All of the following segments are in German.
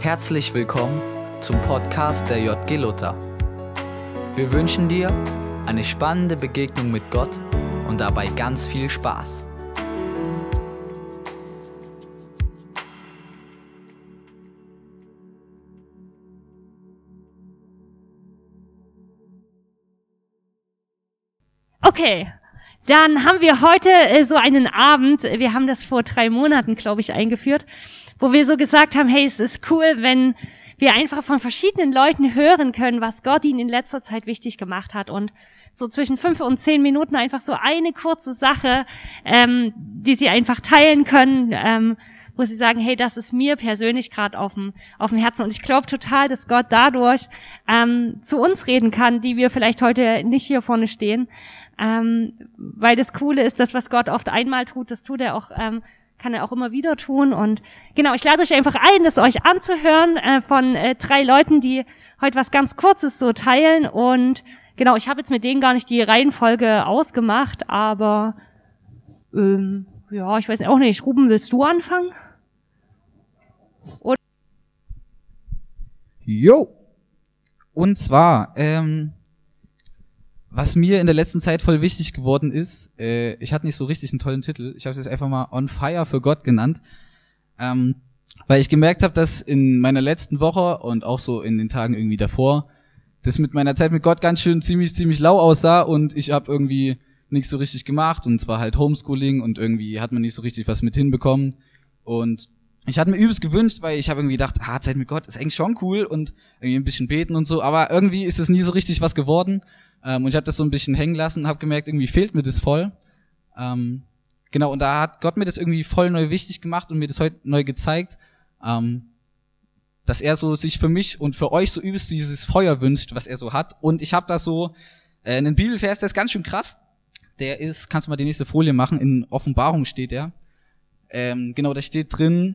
Herzlich willkommen zum Podcast der JG Luther. Wir wünschen dir eine spannende Begegnung mit Gott und dabei ganz viel Spaß. Okay, dann haben wir heute äh, so einen Abend, wir haben das vor drei Monaten, glaube ich, eingeführt, wo wir so gesagt haben, hey, es ist cool, wenn wir einfach von verschiedenen Leuten hören können, was Gott ihnen in letzter Zeit wichtig gemacht hat und so zwischen fünf und zehn Minuten einfach so eine kurze Sache, ähm, die sie einfach teilen können, ähm, wo sie sagen, hey, das ist mir persönlich gerade auf dem, auf dem Herzen. Und ich glaube total, dass Gott dadurch ähm, zu uns reden kann, die wir vielleicht heute nicht hier vorne stehen. Ähm, weil das Coole ist, das, was Gott oft einmal tut, das tut er auch ähm, kann er auch immer wieder tun. Und genau, ich lade euch einfach ein, das euch anzuhören äh, von äh, drei Leuten, die heute was ganz Kurzes so teilen. Und genau, ich habe jetzt mit denen gar nicht die Reihenfolge ausgemacht, aber ähm, ja, ich weiß auch nicht. Ruben, willst du anfangen? Oder jo. Und zwar, ähm, was mir in der letzten Zeit voll wichtig geworden ist, äh, ich hatte nicht so richtig einen tollen Titel, ich habe es jetzt einfach mal On Fire für Gott genannt, ähm, weil ich gemerkt habe, dass in meiner letzten Woche und auch so in den Tagen irgendwie davor, das mit meiner Zeit mit Gott ganz schön ziemlich, ziemlich lau aussah und ich habe irgendwie nichts so richtig gemacht und zwar halt Homeschooling und irgendwie hat man nicht so richtig was mit hinbekommen. Und ich hatte mir übelst gewünscht, weil ich habe irgendwie gedacht, ah, Zeit mit Gott ist eigentlich schon cool und irgendwie ein bisschen beten und so, aber irgendwie ist es nie so richtig was geworden ähm, und ich habe das so ein bisschen hängen lassen, habe gemerkt, irgendwie fehlt mir das voll. Ähm, genau, und da hat Gott mir das irgendwie voll neu wichtig gemacht und mir das heute neu gezeigt, ähm, dass er so sich für mich und für euch so übelst dieses Feuer wünscht, was er so hat. Und ich habe da so äh, einen Bibelvers, der ist ganz schön krass. Der ist, kannst du mal die nächste Folie machen, in Offenbarung steht er. Ähm, genau, da steht drin,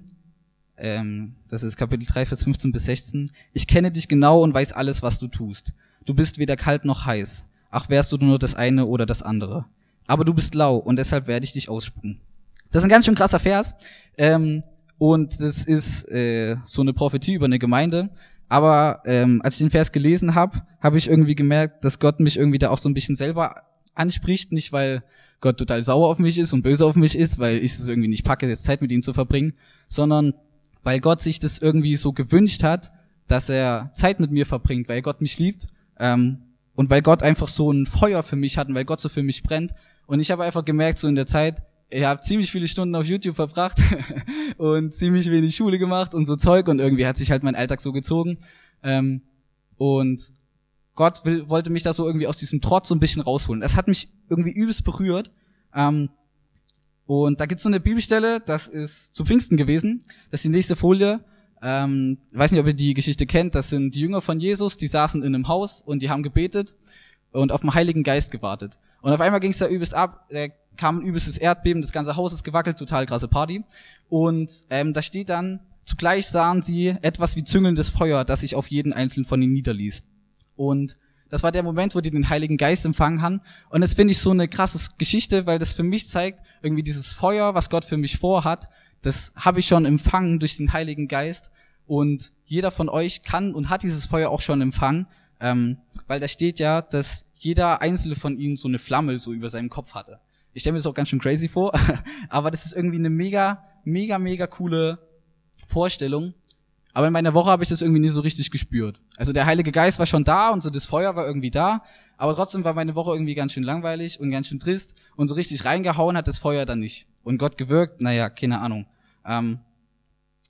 ähm, das ist Kapitel 3, Vers 15 bis 16, ich kenne dich genau und weiß alles, was du tust. Du bist weder kalt noch heiß. Ach, wärst du nur das eine oder das andere. Aber du bist lau und deshalb werde ich dich ausspucken. Das ist ein ganz schön krasser Vers. Ähm, und das ist äh, so eine Prophetie über eine Gemeinde. Aber ähm, als ich den Vers gelesen habe, habe ich irgendwie gemerkt, dass Gott mich irgendwie da auch so ein bisschen selber anspricht. Nicht, weil Gott total sauer auf mich ist und böse auf mich ist, weil ich es irgendwie nicht packe, jetzt Zeit mit ihm zu verbringen, sondern weil Gott sich das irgendwie so gewünscht hat, dass er Zeit mit mir verbringt, weil Gott mich liebt ähm, und weil Gott einfach so ein Feuer für mich hat und weil Gott so für mich brennt. Und ich habe einfach gemerkt, so in der Zeit, ich habe ziemlich viele Stunden auf YouTube verbracht und ziemlich wenig Schule gemacht und so Zeug und irgendwie hat sich halt mein Alltag so gezogen. Ähm, und Gott will, wollte mich da so irgendwie aus diesem Trotz so ein bisschen rausholen. Das hat mich irgendwie übelst berührt. Ähm, und da gibt's so eine Bibelstelle, das ist zu Pfingsten gewesen. Das ist die nächste Folie. Ähm, weiß nicht, ob ihr die Geschichte kennt. Das sind die Jünger von Jesus, die saßen in einem Haus und die haben gebetet und auf den Heiligen Geist gewartet. Und auf einmal ging es da übelst ab. Da kam ein übelstes Erdbeben, das ganze Haus ist gewackelt, total krasse Party. Und ähm, da steht dann, zugleich sahen sie etwas wie züngelndes Feuer, das sich auf jeden einzelnen von ihnen niederließ. Und das war der Moment, wo die den Heiligen Geist empfangen haben. Und das finde ich so eine krasse Geschichte, weil das für mich zeigt, irgendwie dieses Feuer, was Gott für mich vorhat, das habe ich schon empfangen durch den Heiligen Geist. Und jeder von euch kann und hat dieses Feuer auch schon empfangen, ähm, weil da steht ja, dass jeder einzelne von ihnen so eine Flamme so über seinem Kopf hatte. Ich stelle mir das auch ganz schön crazy vor, aber das ist irgendwie eine mega, mega, mega coole Vorstellung. Aber in meiner Woche habe ich das irgendwie nie so richtig gespürt. Also der Heilige Geist war schon da und so das Feuer war irgendwie da, aber trotzdem war meine Woche irgendwie ganz schön langweilig und ganz schön trist und so richtig reingehauen hat das Feuer dann nicht. Und Gott gewirkt, naja, keine Ahnung. Ähm,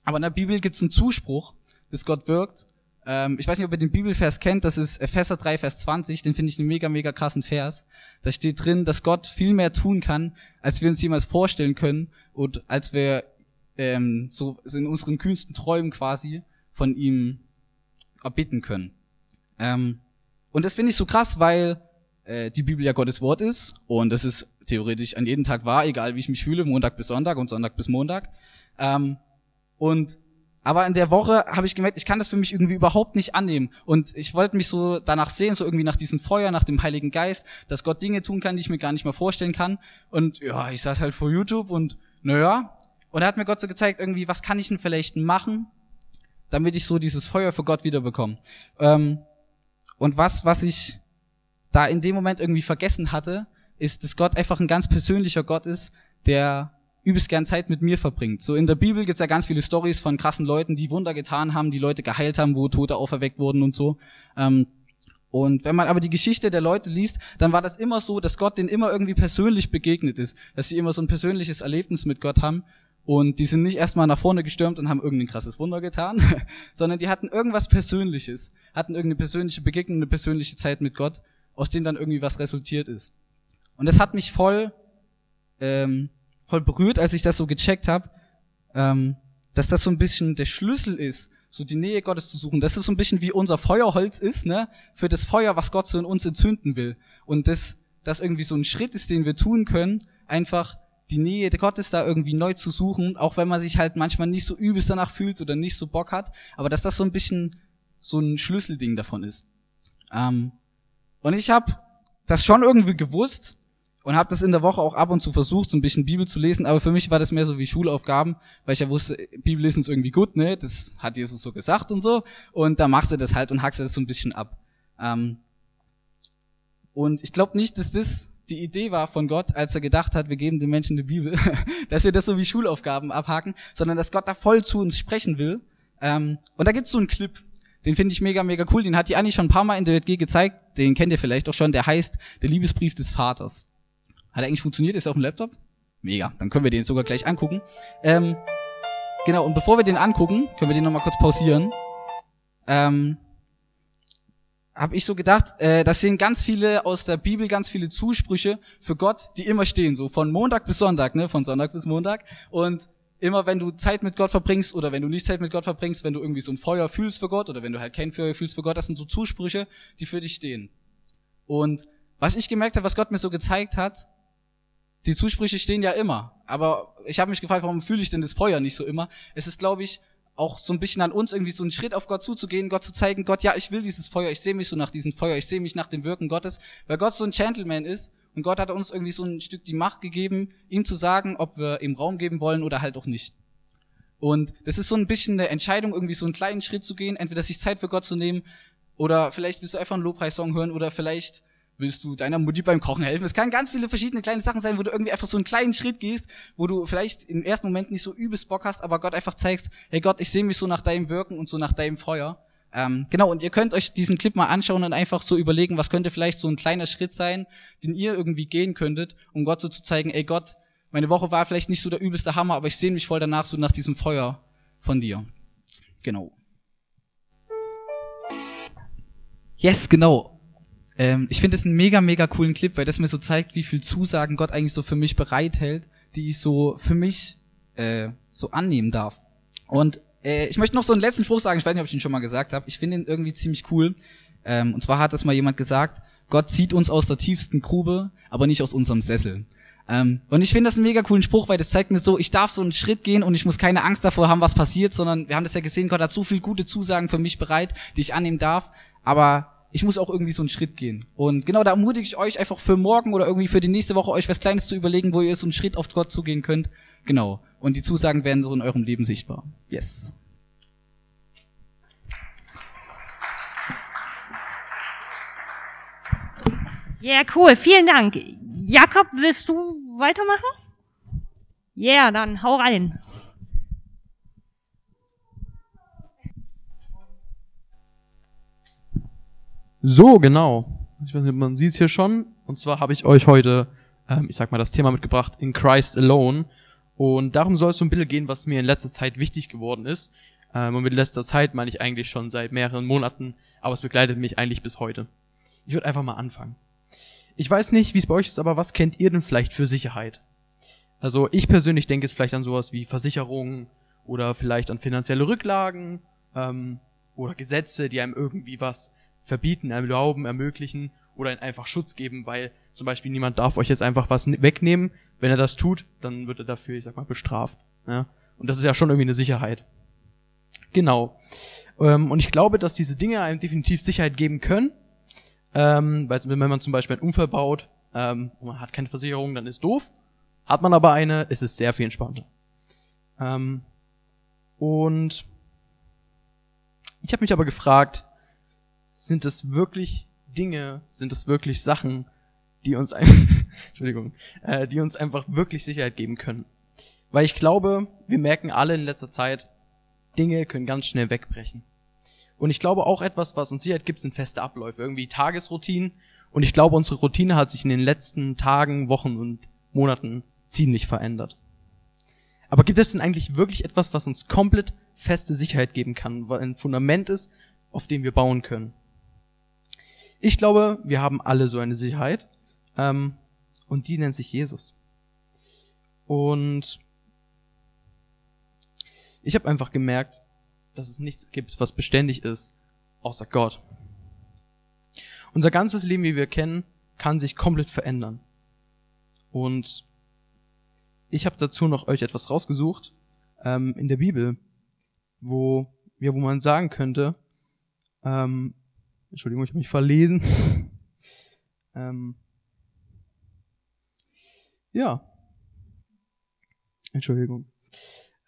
aber in der Bibel gibt es einen Zuspruch, dass Gott wirkt. Ähm, ich weiß nicht, ob ihr den Bibelvers kennt, das ist Epheser 3, Vers 20, den finde ich einen mega, mega krassen Vers. Da steht drin, dass Gott viel mehr tun kann, als wir uns jemals vorstellen können und als wir ähm, so, so in unseren kühnsten Träumen quasi von ihm erbitten können. Ähm, und das finde ich so krass, weil äh, die Bibel ja Gottes Wort ist und das ist theoretisch an jedem Tag wahr, egal wie ich mich fühle, Montag bis Sonntag und Sonntag bis Montag. Ähm, und aber in der Woche habe ich gemerkt, ich kann das für mich irgendwie überhaupt nicht annehmen. Und ich wollte mich so danach sehen, so irgendwie nach diesem Feuer, nach dem Heiligen Geist, dass Gott Dinge tun kann, die ich mir gar nicht mehr vorstellen kann. Und ja, ich saß halt vor YouTube und naja. Und da hat mir Gott so gezeigt, irgendwie, was kann ich denn vielleicht machen, damit ich so dieses Feuer für Gott wiederbekomme. Ähm, und was, was ich da in dem Moment irgendwie vergessen hatte, ist, dass Gott einfach ein ganz persönlicher Gott ist, der übelst gern Zeit mit mir verbringt. So in der Bibel gibt's ja ganz viele Stories von krassen Leuten, die Wunder getan haben, die Leute geheilt haben, wo Tote auferweckt wurden und so. Ähm, und wenn man aber die Geschichte der Leute liest, dann war das immer so, dass Gott denen immer irgendwie persönlich begegnet ist, dass sie immer so ein persönliches Erlebnis mit Gott haben. Und die sind nicht erstmal nach vorne gestürmt und haben irgendein krasses Wunder getan, sondern die hatten irgendwas Persönliches, hatten irgendeine persönliche Begegnung, eine persönliche Zeit mit Gott, aus dem dann irgendwie was resultiert ist. Und das hat mich voll, ähm, voll berührt, als ich das so gecheckt habe, ähm, dass das so ein bisschen der Schlüssel ist, so die Nähe Gottes zu suchen. Das ist so ein bisschen wie unser Feuerholz ist, ne, für das Feuer, was Gott so in uns entzünden will. Und das, das irgendwie so ein Schritt ist, den wir tun können, einfach die Nähe Gottes da irgendwie neu zu suchen, auch wenn man sich halt manchmal nicht so übelst danach fühlt oder nicht so Bock hat, aber dass das so ein bisschen so ein Schlüsselding davon ist. Ähm, und ich habe das schon irgendwie gewusst, und habe das in der Woche auch ab und zu versucht, so ein bisschen Bibel zu lesen, aber für mich war das mehr so wie Schulaufgaben, weil ich ja wusste, Bibel lesen ist irgendwie gut, ne? Das hat Jesus so gesagt und so. Und da machst du das halt und hackst das so ein bisschen ab. Ähm und ich glaube nicht, dass das die Idee war von Gott, als er gedacht hat, wir geben den Menschen eine Bibel, dass wir das so wie Schulaufgaben abhaken, sondern dass Gott da voll zu uns sprechen will. Ähm und da gibt's so einen Clip, den finde ich mega, mega cool. Den hat die Anni schon ein paar Mal in der JG gezeigt. Den kennt ihr vielleicht auch schon. Der heißt Der Liebesbrief des Vaters. Hat er eigentlich funktioniert? Ist er auf dem Laptop? Mega. Dann können wir den sogar gleich angucken. Ähm, genau, und bevor wir den angucken, können wir den nochmal kurz pausieren. Ähm, habe ich so gedacht, äh, da stehen ganz viele aus der Bibel, ganz viele Zusprüche für Gott, die immer stehen, so von Montag bis Sonntag, ne, von Sonntag bis Montag. Und immer wenn du Zeit mit Gott verbringst oder wenn du nicht Zeit mit Gott verbringst, wenn du irgendwie so ein Feuer fühlst für Gott oder wenn du halt kein Feuer fühlst für Gott, das sind so Zusprüche, die für dich stehen. Und was ich gemerkt habe, was Gott mir so gezeigt hat, die Zusprüche stehen ja immer. Aber ich habe mich gefragt, warum fühle ich denn das Feuer nicht so immer? Es ist, glaube ich, auch so ein bisschen an uns, irgendwie so einen Schritt auf Gott zuzugehen, Gott zu zeigen, Gott, ja, ich will dieses Feuer, ich sehe mich so nach diesem Feuer, ich sehe mich nach dem Wirken Gottes, weil Gott so ein Gentleman ist und Gott hat uns irgendwie so ein Stück die Macht gegeben, ihm zu sagen, ob wir ihm Raum geben wollen oder halt auch nicht. Und das ist so ein bisschen eine Entscheidung, irgendwie so einen kleinen Schritt zu gehen, entweder sich Zeit für Gott zu nehmen oder vielleicht willst du einfach einen Lobpreissong hören oder vielleicht Willst du deiner Mutti beim Kochen helfen? Es kann ganz viele verschiedene kleine Sachen sein, wo du irgendwie einfach so einen kleinen Schritt gehst, wo du vielleicht im ersten Moment nicht so übelst Bock hast, aber Gott einfach zeigst, hey Gott, ich sehe mich so nach deinem Wirken und so nach deinem Feuer. Ähm, genau, und ihr könnt euch diesen Clip mal anschauen und einfach so überlegen, was könnte vielleicht so ein kleiner Schritt sein, den ihr irgendwie gehen könntet, um Gott so zu zeigen, ey Gott, meine Woche war vielleicht nicht so der übelste Hammer, aber ich sehe mich voll danach so nach diesem Feuer von dir. Genau. Yes, genau. Ähm, ich finde es einen mega, mega coolen Clip, weil das mir so zeigt, wie viel Zusagen Gott eigentlich so für mich bereithält, die ich so für mich äh, so annehmen darf. Und äh, ich möchte noch so einen letzten Spruch sagen, ich weiß nicht, ob ich ihn schon mal gesagt habe. Ich finde ihn irgendwie ziemlich cool. Ähm, und zwar hat das mal jemand gesagt, Gott zieht uns aus der tiefsten Grube, aber nicht aus unserem Sessel. Ähm, und ich finde das einen mega coolen Spruch, weil das zeigt mir so, ich darf so einen Schritt gehen und ich muss keine Angst davor haben, was passiert, sondern wir haben das ja gesehen, Gott hat so viel gute Zusagen für mich bereit, die ich annehmen darf. Aber ich muss auch irgendwie so einen Schritt gehen. Und genau da ermutige ich euch einfach für morgen oder irgendwie für die nächste Woche euch was Kleines zu überlegen, wo ihr so einen Schritt auf Gott zugehen könnt. Genau. Und die Zusagen werden so in eurem Leben sichtbar. Yes. Ja, yeah, cool. Vielen Dank. Jakob, willst du weitermachen? Ja, yeah, dann hau rein. So, genau. Ich weiß nicht, man sieht es hier schon. Und zwar habe ich euch heute, ähm, ich sag mal, das Thema mitgebracht, in Christ Alone. Und darum soll es so ein bisschen gehen, was mir in letzter Zeit wichtig geworden ist. Ähm, und mit letzter Zeit meine ich eigentlich schon seit mehreren Monaten, aber es begleitet mich eigentlich bis heute. Ich würde einfach mal anfangen. Ich weiß nicht, wie es bei euch ist, aber was kennt ihr denn vielleicht für Sicherheit? Also ich persönlich denke jetzt vielleicht an sowas wie Versicherungen oder vielleicht an finanzielle Rücklagen ähm, oder Gesetze, die einem irgendwie was verbieten, erlauben, ermöglichen oder einfach Schutz geben, weil zum Beispiel niemand darf euch jetzt einfach was wegnehmen. Wenn er das tut, dann wird er dafür, ich sag mal, bestraft. Ja? Und das ist ja schon irgendwie eine Sicherheit. Genau. Ähm, und ich glaube, dass diese Dinge einem definitiv Sicherheit geben können. Ähm, weil wenn man zum Beispiel einen Unfall baut ähm, und man hat keine Versicherung, dann ist doof. Hat man aber eine, ist es sehr viel entspannter. Ähm, und ich habe mich aber gefragt, sind es wirklich Dinge, sind es wirklich Sachen, die uns ein, Entschuldigung, äh, die uns einfach wirklich Sicherheit geben können. Weil ich glaube, wir merken alle in letzter Zeit, Dinge können ganz schnell wegbrechen. Und ich glaube auch etwas, was uns Sicherheit gibt, sind feste Abläufe, irgendwie Tagesroutinen. Und ich glaube, unsere Routine hat sich in den letzten Tagen, Wochen und Monaten ziemlich verändert. Aber gibt es denn eigentlich wirklich etwas, was uns komplett feste Sicherheit geben kann, weil ein Fundament ist, auf dem wir bauen können? Ich glaube, wir haben alle so eine Sicherheit. Ähm, und die nennt sich Jesus. Und ich habe einfach gemerkt, dass es nichts gibt, was beständig ist, außer Gott. Unser ganzes Leben, wie wir kennen, kann sich komplett verändern. Und ich habe dazu noch euch etwas rausgesucht ähm, in der Bibel, wo, ja, wo man sagen könnte, ähm, Entschuldigung, ich habe mich verlesen. ähm, ja. Entschuldigung.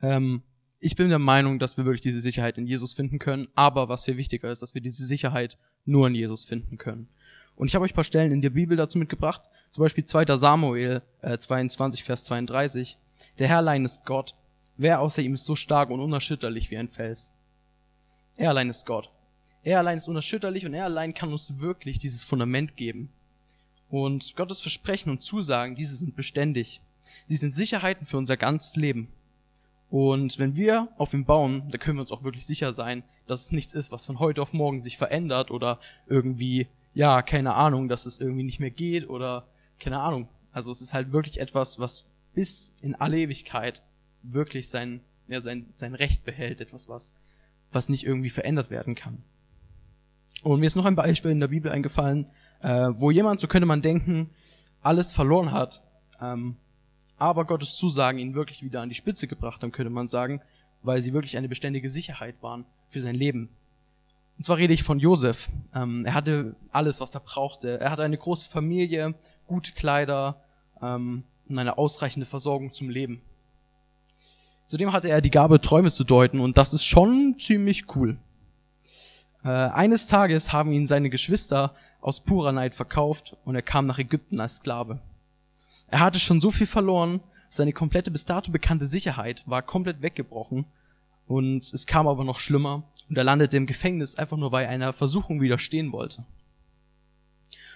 Ähm, ich bin der Meinung, dass wir wirklich diese Sicherheit in Jesus finden können, aber was viel wichtiger ist, dass wir diese Sicherheit nur in Jesus finden können. Und ich habe euch paar Stellen in der Bibel dazu mitgebracht, zum Beispiel 2. Samuel äh, 22, Vers 32. Der Herr allein ist Gott. Wer außer ihm ist so stark und unerschütterlich wie ein Fels? Er allein ist Gott. Er allein ist unerschütterlich und er allein kann uns wirklich dieses Fundament geben. Und Gottes Versprechen und Zusagen, diese sind beständig. Sie sind Sicherheiten für unser ganzes Leben. Und wenn wir auf ihn bauen, da können wir uns auch wirklich sicher sein, dass es nichts ist, was von heute auf morgen sich verändert oder irgendwie, ja, keine Ahnung, dass es irgendwie nicht mehr geht oder keine Ahnung. Also es ist halt wirklich etwas, was bis in alle Ewigkeit wirklich sein, ja, sein, sein Recht behält, etwas, was, was nicht irgendwie verändert werden kann. Und mir ist noch ein Beispiel in der Bibel eingefallen, äh, wo jemand, so könnte man denken, alles verloren hat, ähm, aber Gottes Zusagen ihn wirklich wieder an die Spitze gebracht haben, könnte man sagen, weil sie wirklich eine beständige Sicherheit waren für sein Leben. Und zwar rede ich von Josef. Ähm, er hatte alles, was er brauchte. Er hatte eine große Familie, gute Kleider ähm, und eine ausreichende Versorgung zum Leben. Zudem hatte er die Gabe, Träume zu deuten und das ist schon ziemlich cool. Äh, eines Tages haben ihn seine Geschwister aus purer Neid verkauft und er kam nach Ägypten als Sklave. Er hatte schon so viel verloren, seine komplette bis dato bekannte Sicherheit war komplett weggebrochen und es kam aber noch schlimmer und er landete im Gefängnis einfach nur, weil er einer Versuchung widerstehen wollte.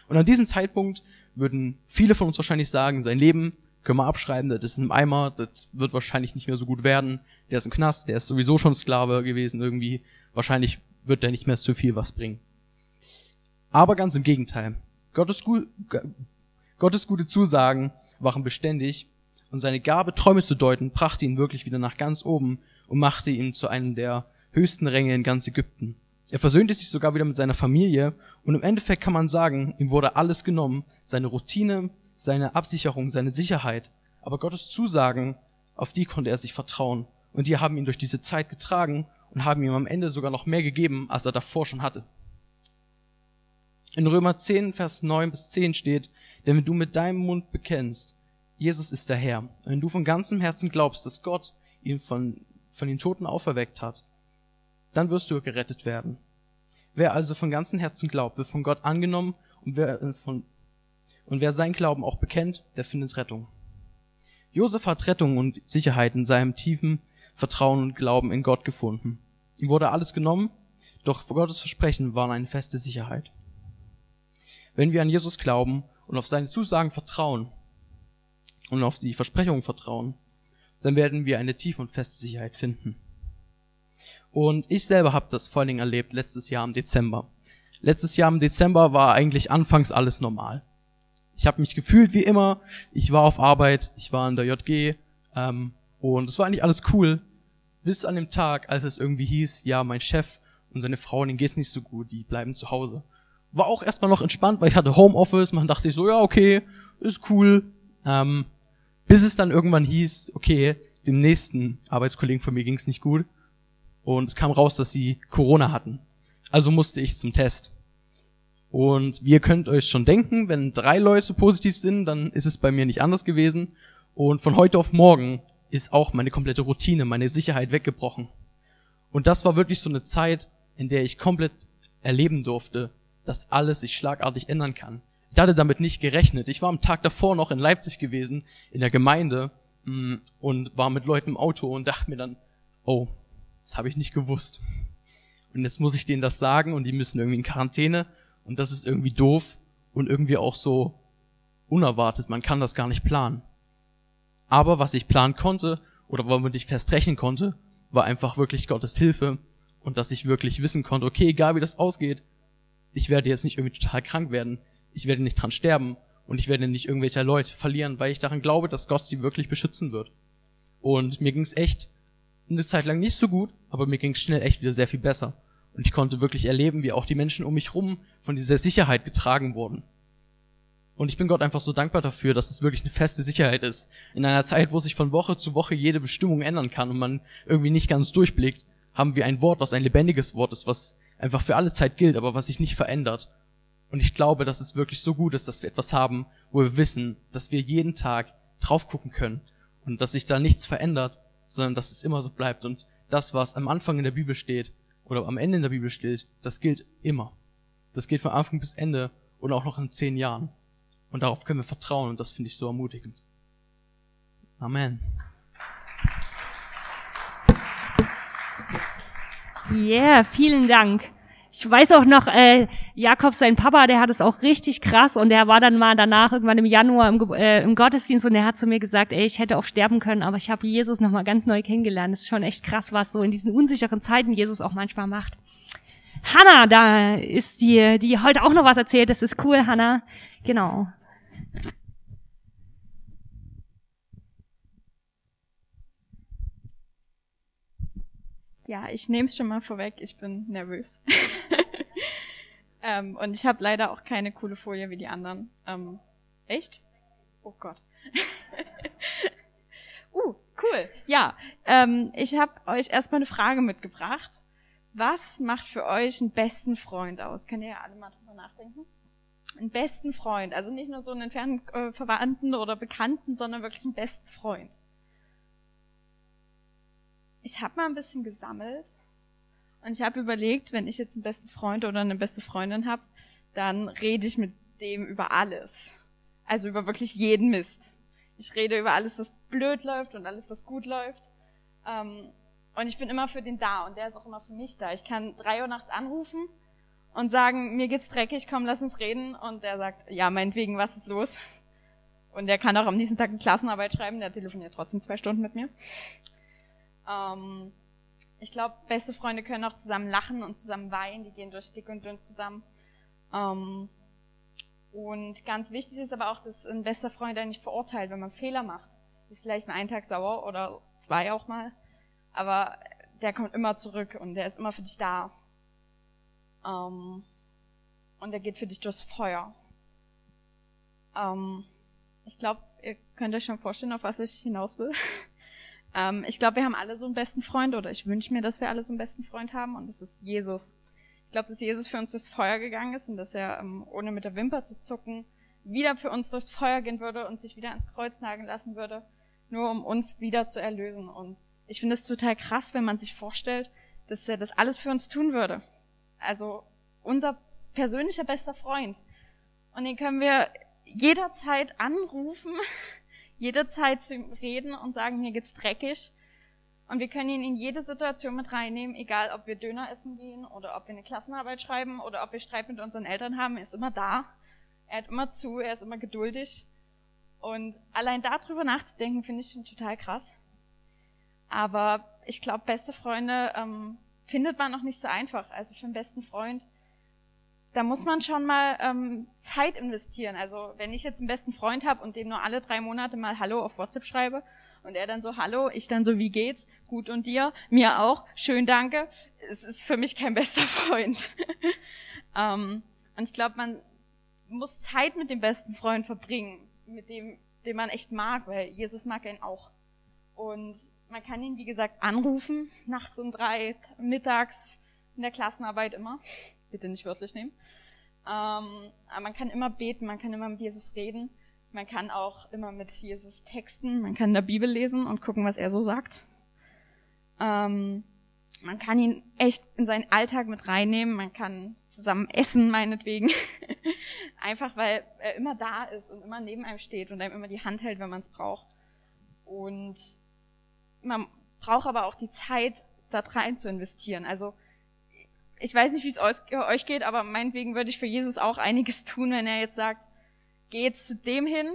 Und an diesem Zeitpunkt würden viele von uns wahrscheinlich sagen, sein Leben können wir abschreiben, das ist im Eimer, das wird wahrscheinlich nicht mehr so gut werden, der ist im Knast, der ist sowieso schon Sklave gewesen irgendwie, wahrscheinlich wird der nicht mehr zu viel was bringen. Aber ganz im Gegenteil. Gottes, Gottes gute Zusagen waren beständig und seine Gabe, Träume zu deuten, brachte ihn wirklich wieder nach ganz oben und machte ihn zu einem der höchsten Ränge in ganz Ägypten. Er versöhnte sich sogar wieder mit seiner Familie und im Endeffekt kann man sagen, ihm wurde alles genommen, seine Routine, seine Absicherung, seine Sicherheit, aber Gottes Zusagen, auf die konnte er sich vertrauen und die haben ihn durch diese Zeit getragen und haben ihm am Ende sogar noch mehr gegeben, als er davor schon hatte. In Römer 10, Vers 9 bis 10 steht, denn wenn du mit deinem Mund bekennst, Jesus ist der Herr, wenn du von ganzem Herzen glaubst, dass Gott ihn von, von den Toten auferweckt hat, dann wirst du gerettet werden. Wer also von ganzem Herzen glaubt, wird von Gott angenommen und wer, äh, von, und wer sein Glauben auch bekennt, der findet Rettung. Josef hat Rettung und Sicherheit in seinem tiefen Vertrauen und Glauben in Gott gefunden. Ihm wurde alles genommen, doch Gottes Versprechen waren eine feste Sicherheit. Wenn wir an Jesus glauben und auf seine Zusagen vertrauen und auf die Versprechungen vertrauen, dann werden wir eine tiefe und feste Sicherheit finden. Und ich selber habe das vor allen Dingen erlebt letztes Jahr im Dezember. Letztes Jahr im Dezember war eigentlich anfangs alles normal. Ich habe mich gefühlt wie immer. Ich war auf Arbeit, ich war in der JG ähm, und es war eigentlich alles cool, bis an dem Tag, als es irgendwie hieß, ja, mein Chef und seine Frau, denen geht's nicht so gut, die bleiben zu Hause war auch erstmal noch entspannt, weil ich hatte Homeoffice, man dachte sich so, ja, okay, ist cool. Ähm, bis es dann irgendwann hieß, okay, dem nächsten Arbeitskollegen von mir ging's nicht gut. Und es kam raus, dass sie Corona hatten. Also musste ich zum Test. Und wie ihr könnt euch schon denken, wenn drei Leute positiv sind, dann ist es bei mir nicht anders gewesen. Und von heute auf morgen ist auch meine komplette Routine, meine Sicherheit weggebrochen. Und das war wirklich so eine Zeit, in der ich komplett erleben durfte, dass alles sich schlagartig ändern kann. Ich hatte damit nicht gerechnet. Ich war am Tag davor noch in Leipzig gewesen, in der Gemeinde, mm, und war mit Leuten im Auto und dachte mir dann, oh, das habe ich nicht gewusst. Und jetzt muss ich denen das sagen und die müssen irgendwie in Quarantäne und das ist irgendwie doof und irgendwie auch so unerwartet. Man kann das gar nicht planen. Aber was ich planen konnte oder womit ich fest rechnen konnte, war einfach wirklich Gottes Hilfe und dass ich wirklich wissen konnte, okay, egal wie das ausgeht, ich werde jetzt nicht irgendwie total krank werden, ich werde nicht dran sterben und ich werde nicht irgendwelche Leute verlieren, weil ich daran glaube, dass Gott sie wirklich beschützen wird. Und mir ging es echt eine Zeit lang nicht so gut, aber mir ging es schnell echt wieder sehr viel besser. Und ich konnte wirklich erleben, wie auch die Menschen um mich rum von dieser Sicherheit getragen wurden. Und ich bin Gott einfach so dankbar dafür, dass es wirklich eine feste Sicherheit ist. In einer Zeit, wo sich von Woche zu Woche jede Bestimmung ändern kann und man irgendwie nicht ganz durchblickt, haben wir ein Wort, was ein lebendiges Wort ist, was einfach für alle Zeit gilt, aber was sich nicht verändert. Und ich glaube, dass es wirklich so gut ist, dass wir etwas haben, wo wir wissen, dass wir jeden Tag drauf gucken können und dass sich da nichts verändert, sondern dass es immer so bleibt. Und das, was am Anfang in der Bibel steht oder am Ende in der Bibel steht, das gilt immer. Das gilt von Anfang bis Ende und auch noch in zehn Jahren. Und darauf können wir vertrauen und das finde ich so ermutigend. Amen. Yeah, vielen Dank. Ich weiß auch noch, äh, Jakob, sein Papa, der hat es auch richtig krass und der war dann mal danach irgendwann im Januar im, äh, im Gottesdienst und der hat zu mir gesagt, ey, ich hätte auch sterben können, aber ich habe Jesus nochmal ganz neu kennengelernt. Das ist schon echt krass, was so in diesen unsicheren Zeiten Jesus auch manchmal macht. Hanna, da ist die, die heute auch noch was erzählt. Das ist cool, Hanna. Genau. Ja, ich nehme es schon mal vorweg, ich bin nervös. ähm, und ich habe leider auch keine coole Folie wie die anderen. Ähm, echt? Oh Gott. uh, cool. Ja, ähm, ich habe euch erstmal eine Frage mitgebracht. Was macht für euch einen besten Freund aus? Könnt ihr ja alle mal drüber nachdenken? Einen besten Freund, also nicht nur so einen entfernten äh, Verwandten oder Bekannten, sondern wirklich einen besten Freund ich habe mal ein bisschen gesammelt und ich habe überlegt, wenn ich jetzt einen besten Freund oder eine beste Freundin habe, dann rede ich mit dem über alles. Also über wirklich jeden Mist. Ich rede über alles, was blöd läuft und alles, was gut läuft. Ähm, und ich bin immer für den da und der ist auch immer für mich da. Ich kann drei Uhr nachts anrufen und sagen, mir geht's dreckig, komm, lass uns reden. Und der sagt, ja, meinetwegen, was ist los? Und der kann auch am nächsten Tag eine Klassenarbeit schreiben, der telefoniert trotzdem zwei Stunden mit mir. Ähm, ich glaube, beste Freunde können auch zusammen lachen und zusammen weinen, die gehen durch dick und dünn zusammen. Ähm, und ganz wichtig ist aber auch, dass ein bester Freund einen nicht verurteilt, wenn man Fehler macht. Ist vielleicht mal einen Tag sauer oder zwei auch mal, aber der kommt immer zurück und der ist immer für dich da. Ähm, und der geht für dich durchs Feuer. Ähm, ich glaube, ihr könnt euch schon vorstellen, auf was ich hinaus will. Ähm, ich glaube, wir haben alle so einen besten Freund oder ich wünsche mir, dass wir alle so einen besten Freund haben und das ist Jesus. Ich glaube, dass Jesus für uns durchs Feuer gegangen ist und dass er, ähm, ohne mit der Wimper zu zucken, wieder für uns durchs Feuer gehen würde und sich wieder ans Kreuz nageln lassen würde, nur um uns wieder zu erlösen. Und ich finde es total krass, wenn man sich vorstellt, dass er das alles für uns tun würde. Also unser persönlicher bester Freund. Und den können wir jederzeit anrufen jederzeit zu ihm reden und sagen, mir geht's dreckig. Und wir können ihn in jede Situation mit reinnehmen, egal ob wir Döner essen gehen oder ob wir eine Klassenarbeit schreiben oder ob wir Streit mit unseren Eltern haben. Er ist immer da. Er hat immer zu, er ist immer geduldig. Und allein darüber nachzudenken, finde ich schon total krass. Aber ich glaube, beste Freunde ähm, findet man noch nicht so einfach. Also für einen besten Freund da muss man schon mal ähm, Zeit investieren. Also wenn ich jetzt einen besten Freund habe und dem nur alle drei Monate mal Hallo auf WhatsApp schreibe und er dann so Hallo, ich dann so Wie geht's? Gut und dir? Mir auch. Schön, danke. Es ist für mich kein bester Freund. ähm, und ich glaube, man muss Zeit mit dem besten Freund verbringen, mit dem, den man echt mag, weil Jesus mag ihn auch. Und man kann ihn, wie gesagt, anrufen, nachts um drei, mittags, in der Klassenarbeit immer bitte nicht wörtlich nehmen. Ähm, aber man kann immer beten, man kann immer mit Jesus reden, man kann auch immer mit Jesus texten, man kann in der Bibel lesen und gucken, was er so sagt. Ähm, man kann ihn echt in seinen Alltag mit reinnehmen, man kann zusammen essen, meinetwegen. Einfach weil er immer da ist und immer neben einem steht und einem immer die Hand hält, wenn man es braucht. Und man braucht aber auch die Zeit, da rein zu investieren. Also ich weiß nicht, wie es euch geht, aber meinetwegen würde ich für Jesus auch einiges tun, wenn er jetzt sagt, geh jetzt zu dem hin,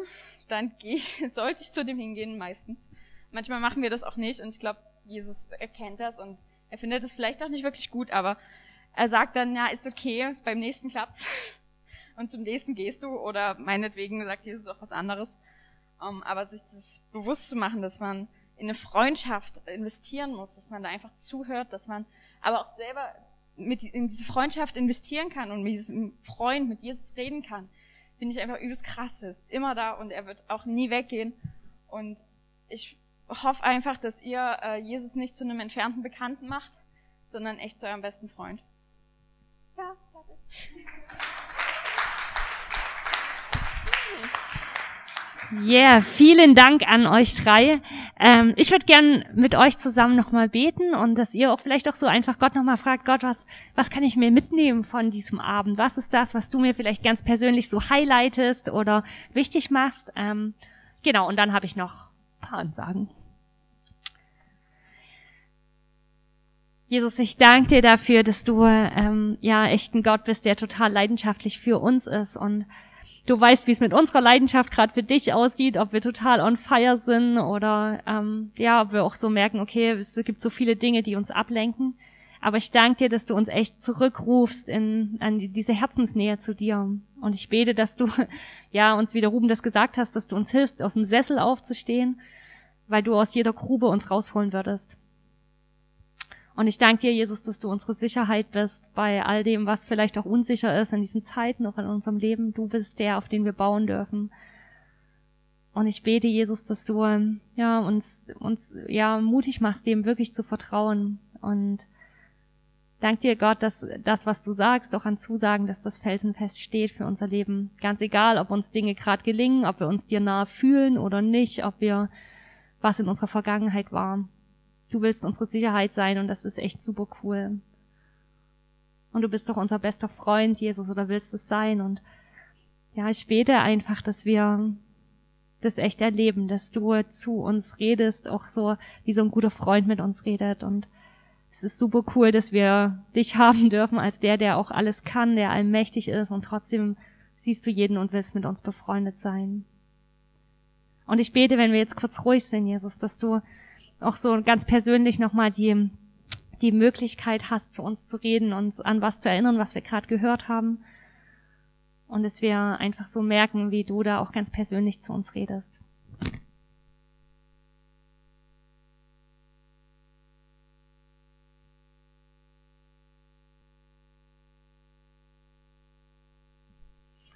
dann geh, sollte ich zu dem hingehen meistens. Manchmal machen wir das auch nicht und ich glaube, Jesus erkennt das und er findet es vielleicht auch nicht wirklich gut, aber er sagt dann, ja, ist okay, beim nächsten klappt's und zum nächsten gehst du oder meinetwegen sagt Jesus auch was anderes. Um, ähm, aber sich das bewusst zu machen, dass man in eine Freundschaft investieren muss, dass man da einfach zuhört, dass man aber auch selber mit in diese Freundschaft investieren kann und mit diesem Freund, mit Jesus reden kann, finde ich einfach übelst krass. Er ist immer da und er wird auch nie weggehen. Und ich hoffe einfach, dass ihr äh, Jesus nicht zu einem entfernten Bekannten macht, sondern echt zu eurem besten Freund. Ja, fertig. Yeah, vielen Dank an euch drei. Ähm, ich würde gern mit euch zusammen nochmal beten und dass ihr auch vielleicht auch so einfach Gott nochmal fragt, Gott, was, was kann ich mir mitnehmen von diesem Abend? Was ist das, was du mir vielleicht ganz persönlich so highlightest oder wichtig machst? Ähm, genau, und dann habe ich noch paar Ansagen. Jesus, ich danke dir dafür, dass du ähm, ja echt ein Gott bist, der total leidenschaftlich für uns ist und du weißt, wie es mit unserer Leidenschaft gerade für dich aussieht, ob wir total on fire sind oder ähm, ja, ob wir auch so merken, okay, es gibt so viele Dinge, die uns ablenken. Aber ich danke dir, dass du uns echt zurückrufst in an diese Herzensnähe zu dir. Und ich bete, dass du ja uns, wie der Ruben das gesagt hast, dass du uns hilfst, aus dem Sessel aufzustehen, weil du aus jeder Grube uns rausholen würdest. Und ich danke dir, Jesus, dass du unsere Sicherheit bist bei all dem, was vielleicht auch unsicher ist in diesen Zeiten, auch in unserem Leben. Du bist der, auf den wir bauen dürfen. Und ich bete, Jesus, dass du ja uns uns ja mutig machst, dem wirklich zu vertrauen. Und danke dir, Gott, dass das, was du sagst, auch an Zusagen, dass das felsenfest steht für unser Leben. Ganz egal, ob uns Dinge gerade gelingen, ob wir uns dir nahe fühlen oder nicht, ob wir was in unserer Vergangenheit war. Du willst unsere Sicherheit sein und das ist echt super cool. Und du bist doch unser bester Freund, Jesus, oder willst es sein? Und ja, ich bete einfach, dass wir das echt erleben, dass du zu uns redest, auch so wie so ein guter Freund mit uns redet. Und es ist super cool, dass wir dich haben dürfen als der, der auch alles kann, der allmächtig ist und trotzdem siehst du jeden und willst mit uns befreundet sein. Und ich bete, wenn wir jetzt kurz ruhig sind, Jesus, dass du auch so ganz persönlich nochmal die, die Möglichkeit hast, zu uns zu reden, uns an was zu erinnern, was wir gerade gehört haben. Und dass wir einfach so merken, wie du da auch ganz persönlich zu uns redest.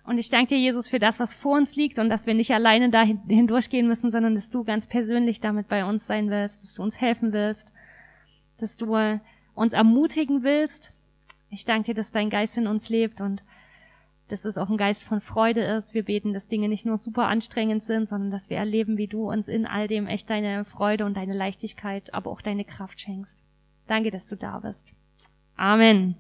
Und ich danke dir, Jesus, für das, was vor uns liegt und dass wir nicht alleine da hindurchgehen müssen, sondern dass du ganz persönlich damit bei uns sein willst, dass du uns helfen willst, dass du uns ermutigen willst. Ich danke dir, dass dein Geist in uns lebt und dass es auch ein Geist von Freude ist. Wir beten, dass Dinge nicht nur super anstrengend sind, sondern dass wir erleben, wie du uns in all dem echt deine Freude und deine Leichtigkeit, aber auch deine Kraft schenkst. Danke, dass du da bist. Amen.